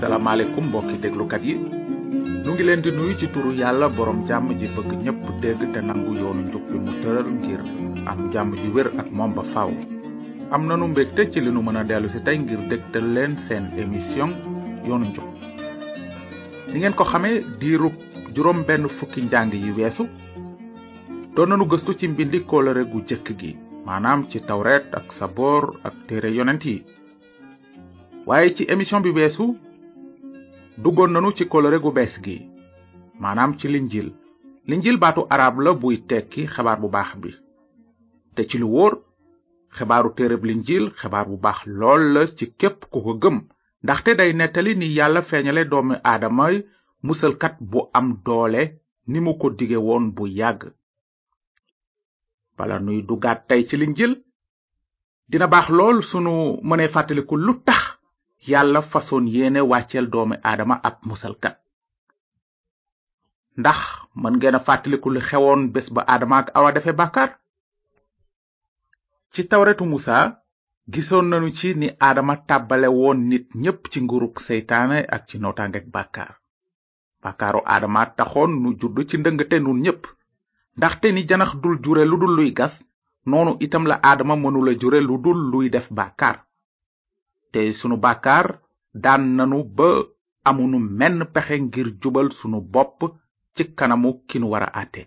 salaamaaleykum mbokki déglukat yi nu ngi leen di nuyu ci turu yàlla borom jàmm ji bëgg ñépp dégg te nangu yoonu njub bi mu tëral ngir am jàmm ji wér ak moom ba faaw. am nanu mbégte ci li nu mën a dellu si tey ngir dégtal leen seen émission yoonu njub ni ngeen ko xamee diirub juróom benn fukki njàng yi weesu doon nanu gëstu ci mbindi kóllëre gu jëkk gi maanaam ci tawret ak saboor ak téere yonent yi waaye ci émission bi weesu duggoon nanu ci kóllëre gu bees gi maanaam ci linjil linjil baatu arab la buy tekki xabaar bu baax bi te ci lu wóor xibaaru téereb linjil xabaar bu baax lool la ci képp ku ko gëm ndaxte day nettali ni yàlla feeñale doomi aadama musalkat bu am doole ni mu ko dige woon bu yàgg bala nuy dugaat tey ci linjil dina baax lool sunu mënee fàttaliku lu tax yàlla fasoon yéene wàcceel doomi aadama ab musalkat ndax mën ngeen a fàttaliku lu xewoon bés ba aadama ak awa defe bàkkaar ci tawretu musa gisoon nanu ci ni aadama tàbbale woon nit ñépp ci nguruk seytaane ak ci nootaangeg bàkkaar bàkkaaru aadama taxoon nu judd ci ndëngte nun ñépp ndaxte ni janax dul jure lu dul luy gas noonu itam la aadama mënula jure lu dul luy def bàkkaar te sunu bàkkaar daan nanu ba amunu menn pexe ngir jubal sunu bopp ci kanamu ki nu war a àtte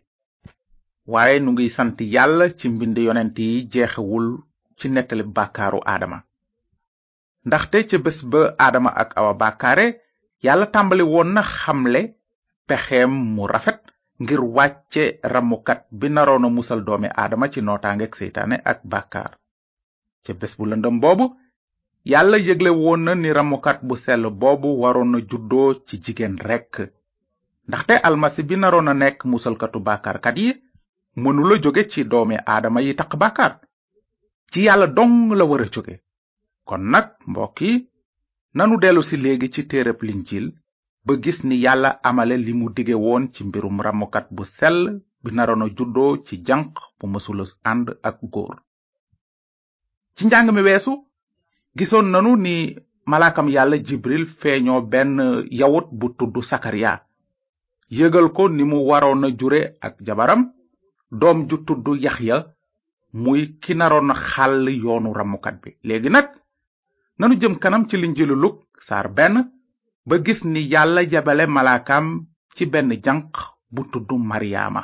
waaye nu ngi sant yàlla ci mbind yonent yi jeexewul ci nettali bàkkaaru aadama ndaxte ca bés ba aadama ak awa bàkkaare yàlla tàmbali woon na xamle pexeem mu rafet ngir wàcce ramukat bi naroon a musal doomi aadama ci nootaangeeg seytaane ak bàkkaar ca bés bu lëndëm boobu yàlla yëgle woon na ni ramukat bu sell boobu waroon na juddoo ci jigéen rekk ndaxte almasi bi naroon a nekk musalkatu bàkkaarkat yi mënula jóge ci doomi aadama yi taq bàkkaar ci yàlla dong la war a jóge kon nag mbokk yi nanu dellu si léegi ci téereb linjil ba gis ni yàlla amale li mu dige woon ci mbirum ramukat bu sell bi naroon a juddoo ci janq bu mësula ànd ak góor ci njàng mi weesu gisoon nanu ni malaakam yàlla jibril feeñoo benn yawut bu tudd sakariya yëgal ko ni mu waroon a jure ak jabaram doom ju tudd yaxya muy ki naroon a xàll yoonu ramukat bi léegi nag nanu jëm kanam ci linjilu luk saar benn ba gis ni yàlla jabale malaakam ci benn janq bu tudd maryaama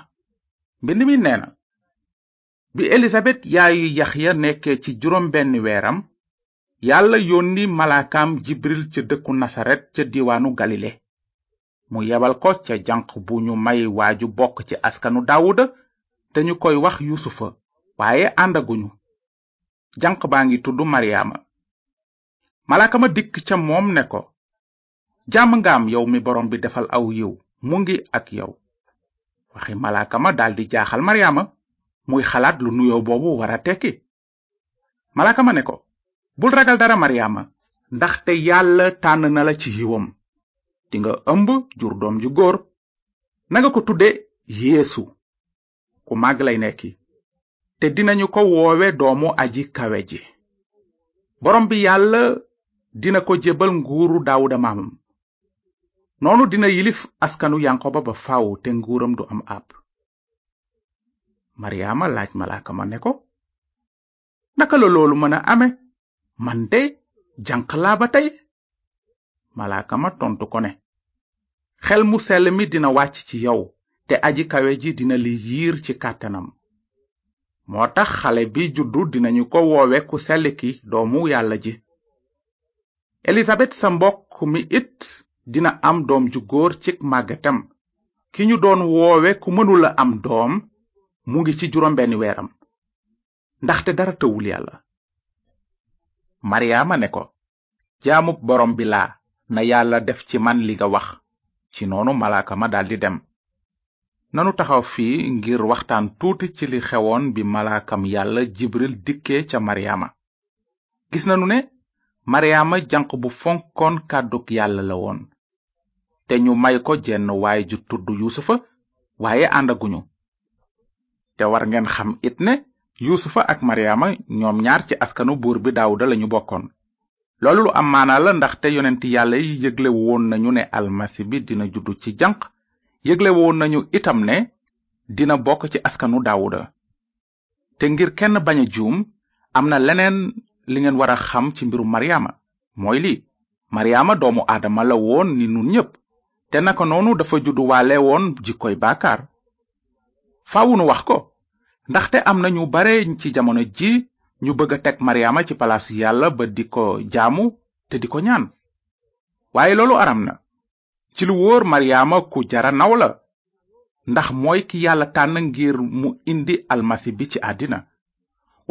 mbind mi nee na bi elisabet yaayu yaxya nekkee ci juróom benn weeram yàlla yónni malaakaam jibril ca dëkku nasaret ca diwaanu galile mu yebal ko ca janq bu ñu may waaju bokk ci askanu daawuda te ñu koy wax yusufa waaye àndaguñu janq baa ngi tudd maryaama malaaka ma dikk ca moom ne ko jàmm nga am yow mi borom bi defal aw yiw mu ngi ak yow waxi malaaka ma daldi jaaxal maryaama muy xalaat lu nuyoo boobu wara tekki malaaka ma ne ko bul ragal dara maryaama ndaxte yàlla tànn na la ci yiwam dinga ëmb jur doom ju góor nanga ko tudde yeesu ku màgg lay nekki te dinañu ko woowe doomu aji kawe ji borom bi yàlla dina ko jébbal nguuru daawuda maamam noonu dina yilif askanu yanqoba ba faaw te nguuram du am àpp maryaama laaj malaaka ma ne ko naka la loolu mën a ame man de janq laa ba tey malaaka ma tontu ko ne xel mu sell mi dina wàcc ci yow te aji kawe ji dina li yiir ci kàttanam moo tax xale bi juddu dinañu ko woowe ku sell ki doomu yàlla ji elisabet sa mbokk mi it dina am doom ju góor cig màggatam ki ñu doon woowe ku mënula am doom mu ngi ci juróom benn weeram ndaxte dara tëwul yàlla maryaama ne ko jaamub borom bi laa na yàlla def ci man li nga wax ci noonu malaaka ma daldi dem nanu taxaw fii ngir waxtaan tuuti ci li xewoon bi malaakam yàlla jibril dikkee ca maryaama gis nanu ne maryaama janq bu fonkoon kàddug yàlla la woon te ñu may ko jenn waay ju tudd yuusufa waaye àndaguñu te war ngeen xam it ne yuusufa ak maryaama ñoom ñaar ci askanu buur bi daawuda lañu bokkoon loolu lu am maanaa la ndaxte yonent yàlla yi yëgle woon nañu ne almasi bi dina juddu ci janq yëgle woon nañu itam ne dina bokk ci askanu daawuda te ngir kenn bañ a juum am na leneen li ngeen war a xam ci mbiru maryaama mooy lii maryaama doomu aadama la woon ni nun ñépp te naka noonu dafa judduwaale woon jikkoy baakaar faawu nu wax ko ndaxte am na ñu bare ci jamono ji ñu bëgg a teg maryaama ci palaasu yàlla ba di ko jaamu te di ko ñaan waaye loolu aram na ci lu wóor maryaama ku jara naw la ndax mooy ki yàlla tànn ngir mu indi almasi bi ci àddina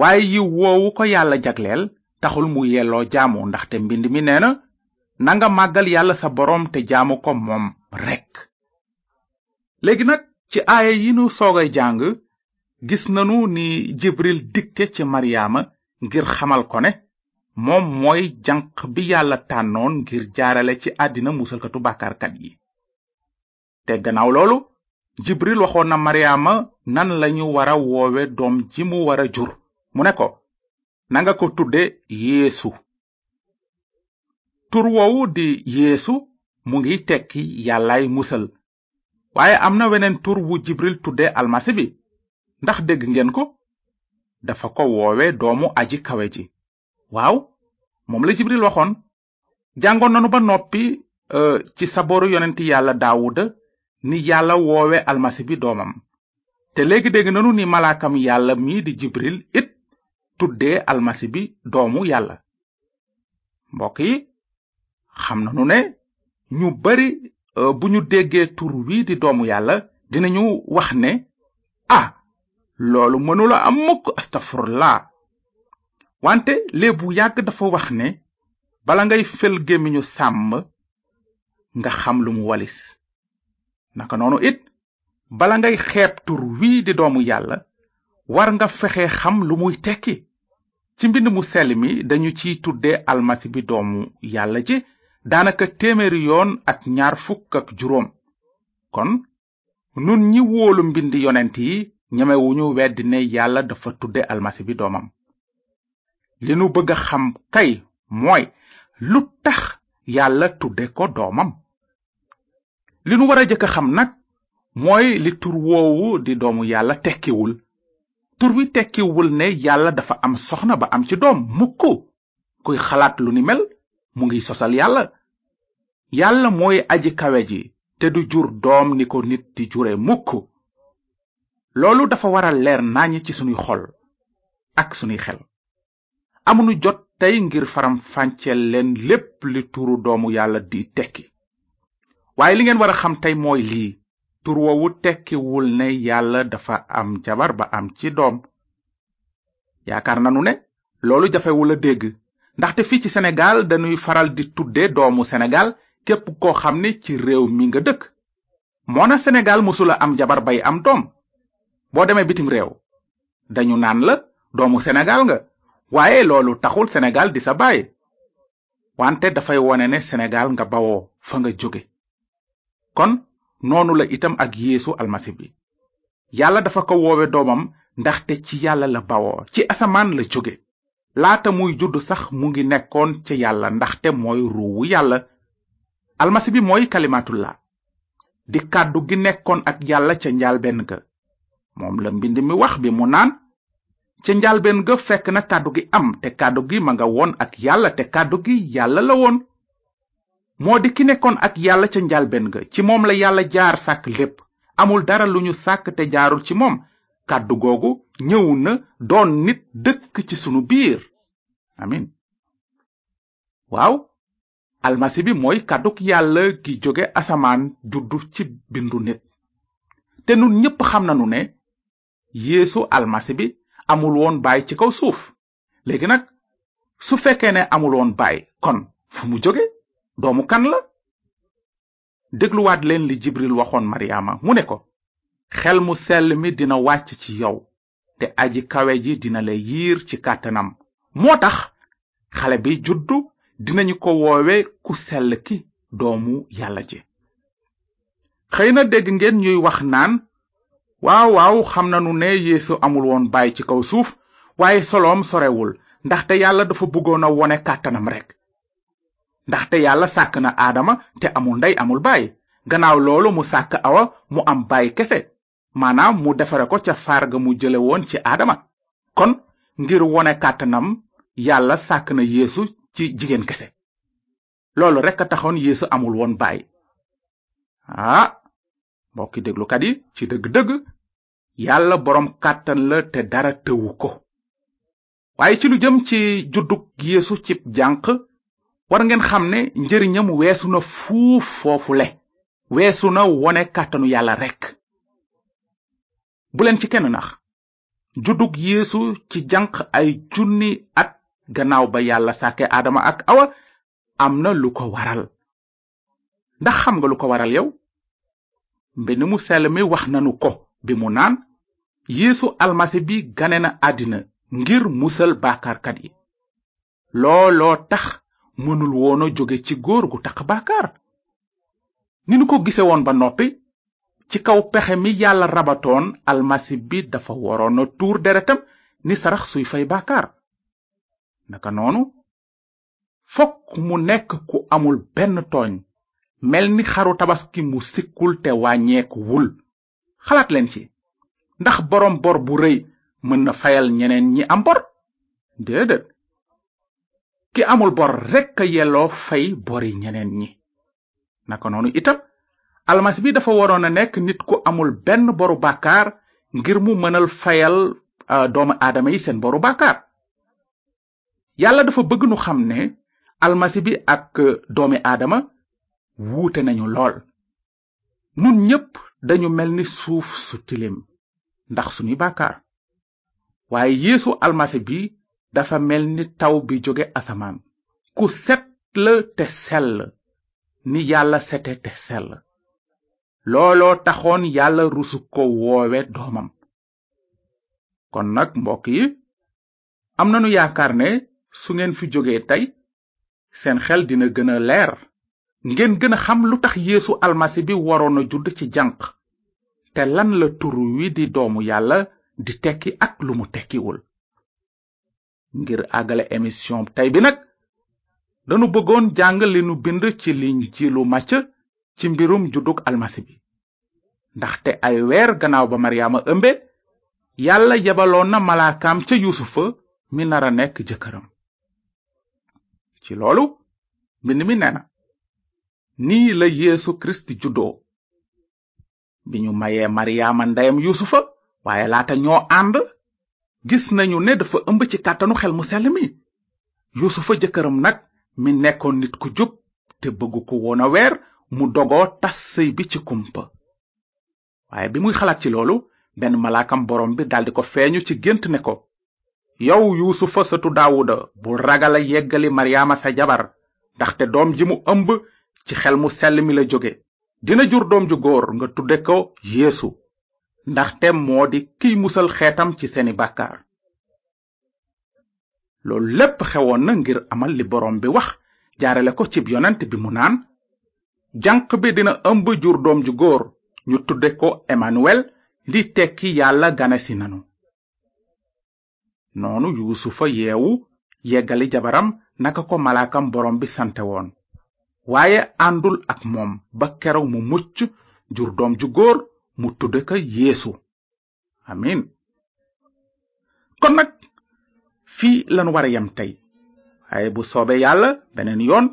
waaye yiw woowu ko yàlla jagleel taxul mu yelloo jaamu ndaxte mbind mi nee na nanga màggal yàlla sa boroom te jaamu ko moom rekk léegi nag ci aaya yi nu soogay jàng gis nanu ni jibril dikke ci maryaama ngir xamal ko ne moom mooy janq bi yàlla tànnoon ngir jaarale ci àddina musalkatu bàkkaarkat yi te gannaaw loolu jibril waxoon na maryaama nan lañu wara woowe doom ji mu wara jur mu ne ko nanga ko tudde yeesu tur woowu di yeesu mu ngi tekki yàllaay musal waaye am na weneen tur wu jibril tudde almasi bi ndax dégg ngeen ko dafa ko woowe doomu aji kawe ji waaw moom la jibril waxoon jàngoon nanu ba noppi euh, ci sabooru yonent yàlla daawuda ni yàlla woowe almasi bi doomam te léegi dégg nanu ni malaakam yàlla mii di jibril it tuddee almasi bi doomu yàlla mbokk yi xam nanu ne ñu bari euh, bu ñu déggee tur wi di doomu yàlla dinañu wax ne ah loolu mënula am mukk astafurlaa wante léeb bu yàgg dafa wax ne bala ngay fel gémmiñu sàmm nga xam lu mu walis naka noonu it bala ngay xeeb tur wii di doomu yàlla war nga fexe xam lu muy tekki ci mbind mu sell mi dañu ciy tudde almasi bi doomu yàlla ji daanaka téeméeri yoon ak ñaar fukk ak juróom kon nun ñi wóolu mbind yonent yi ñemewuñu weddi ne yàlla dafa tudde almasi bi doomam li nu bëgg a xam kay mooy lu tax yàlla tudde ko doomam li nu war a jëkk a xam nag mooy li tur woowu di doomu yàlla tekkiwul tur wi tekkiwul ne yàlla dafa am soxna ba am ci doom mukk kuy xalaat lu ni mel mu ngi sosal yàlla yàlla mooy aji kawe ji te du jur doom ni ko nit di jure mukk loolu dafa war a leer naññ ci sunuy xol ak sunuy xel amunu jot tey ngir faram fànceel leen lépp li turu doomu yàlla di tekki waaye li ngeen war a xam tey mooy lii tur woowu tekkiwul ne yàlla dafa am jabar ba am ci doom yaakaar nanu ne loolu jafewul a dégg ndaxte fii ci senegal dañuy faral di tudde doomu senegal képp koo xam ne ci réew mi nga dëkk moona senegal musula am jabar bay am doom boo demee bitim réew dañu naan la doomu senegal nga waaye loolu taxul senegal di sa baay wante dafay wone ne senegal nga bawoo fa nga jóge kon noonu la itam ak yeesu almasi bi yàlla dafa ko woowe doomam ndaxte ci yàlla la bawoo ci asamaan la jóge laata muy judd sax mu ngi nekkoon ca yàlla ndaxte mooy ruuwu yàlla almasi bi mooy kalimatullah di kàddu gi nekkoon ak yàlla ca njaalbeen ga moom la mbind mi wax bi mu naan ca njaalbeen ga fekk na kàddu gi am te kàddu gi ma nga woon ak yàlla te kàddu gi yàlla la woon moo di ki nekkoon ak yàlla ca njaalbeen ga ci moom la yàlla jaar sàkk lépp amul dara lu ñu sàkk te jaarul ci moom kàddu googu ñëw na doon nit dëkk ci sunu biir amin waaw almasi bi mooy kàddug yàlla gi jóge asamaan juddu ci bindu nit te nun ñépp xam nanu ne yéesu almasi bi amul woon baay ci kaw suuf léegi nag su fekkee ne amul woon baay kon fu mu jóge doomu kan la dégluwaat leen li jibril waxoon maryaama mu ne ko xel mu sell mi dina wàcc ci yow te aji kawe ji dina la yiir ci kàttanam moo tax xale bi juddu dinañu ko woowe ku sell ki doomu yàlla ji xëy na dégg ngeen ñuy wax naan waaw waaw xam nanu ne yeesu amul woon baay ci kaw suuf waaye soloom sorewul ndaxte yàlla dafa bëggoon a wone kàttanam rek ndaxte yàlla sàkk na aadama te amul ndey amul baay gannaaw loolu mu sàkk awa mu am baay kese maanaam mu defare ko ca faar ga mu jële woon ci aadama kon ngir wone kàttanam yàlla sàkk na yéesu ci jigéen kese loolu rekk a taxoon yeesu amul woon baay ah mbokki déglukat yi ci dëgg-dëgg yàlla boroom kàttan la te dara tëwu ko waaye ci lu jëm ci juddug yeesu cib jànq war ngeen xam ne njëriñam weesu na fuuf foofu le weesu na wone kàttanu yàlla rekk bu leen ci kenn nax juddug yeesu ci jànq ay junni at gannaaw ba yàlla sàkke aadama ak awa am na lu ko waral ndax xam nga lu ko waral yow mbind mu sell mi wax nanu ko bi mu naan yéesu almasi bi gane na àddina ngir musal bàkkaarkat yi looloo tax mënul woon a jóge ci góor gu taq bàkkaar ni nu ko gise woon ba noppi ci kaw pexe mi yàlla rabatoon almasi bi dafa waroon a tuur deretam ni sarax suy fay bàkkaar naka noonu fokk mu nekk ku amul benn tooñ mel ni xaru tabaski mu sikkul te wàññeeku wul xalaat leen ci ndax boroom bor bu rëy mën na fayal ñeneen ñi am bor déedéet ki amul bor rekk a yelloo fay bori ñeneen ñi naka noonu itam almasi bi dafa waroon a nekk nit ku amul benn boru bàkkaar ngir mu mënal fayal euh, doomu aadama yi seen boru bàkkaar yàlla dafa bëgg nu xam ne almasi bi ak doomi aadama wuute nañu lool nun ñépp dañu mel ni suuf su tilim ndax suñuy bàkkaar waaye yéesu almasi bi dafa mel ni taw bi jóge asamaan ku set la te sell ni yàlla sete te sell looloo taxoon yàlla rusu ko woowe doomam kon nag mbokk yi am nanu yaakaar ne su ngeen fi jógee tey seen xel dina gën a leer ngeen gën a xam lu tax yéesu almasi bi waroon a judd ci janq te lan la tur wi di doomu yàlla di tekki ak lu mu tekkiwul ngir àggale émission tey bi nag danu bëggoon jàng li nu bind ci linjilu màcc ci mbirum juddug almasi bi ndaxte ay weer gannaaw ba maryaama ëmbe yàlla yebaloon na malaakaam ca yuusufa mi nara nekk jëkkëram ci loolu mbind mi nee na nii la yeesu kirist juddoo bi ñu mayee maryaama ndeyam yuusufa waaye laata ñoo ànd gis nañu ne dafa ëmb ci kàttanu xel mu sell mi yuusufa jëkkëram nag mi nekkoon nit ku jub te bëgg ko woon a weer mu dogoo tas sëy bi ci kumpa waaye bi muy xalaat ci loolu benn malaakam borom bi daldi ko feeñu ci gént ne ko yow yuusufa sëtu daawuda bu ragal a yeggali maryaama sa jabar ndaxte doom ji mu ëmb ci xel mu sell mi la jóge dina jur doom ju góor nga tudde ko yeesu ndaxte moo di kiy musal xeetam ci seeni bàkkaar loolu lépp xewoon na ngir amal li boroom bi wax jaarale ko cib yonent bi mu naan janq bi dina ëmb jur doom ju góor ñu tudde ko Emmanuel di tekki yàlla ganesi nanu noonu yuusufa yeewu yeggali jabaram naka ko malaakam borom bi sante woon waaye àndul ak moom ba keroog mu mucc jur doom ju góor mu tudde ko yeesu amin kon nag fii lanu wara yem tey waaye bu soobee yàlla beneen yoon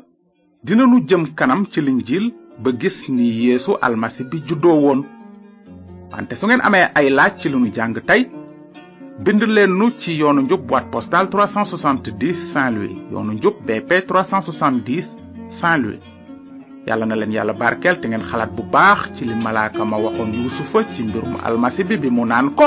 dinanu jëm kanam ci linjiil ba gis ni yeesu almasi bi juddoo woon wante su ngeen amee ay laaj ci li nu jàng tey bind leen nu ci yoonu njub boîte postale 370 saint louis yoonu njub bp 370 saint louis yàlla na leen yàlla barkeel te ngeen xalaat bu baax ci li malaaka ma waxoon yuusufa ci mbirum almasi bi bi mu naan ko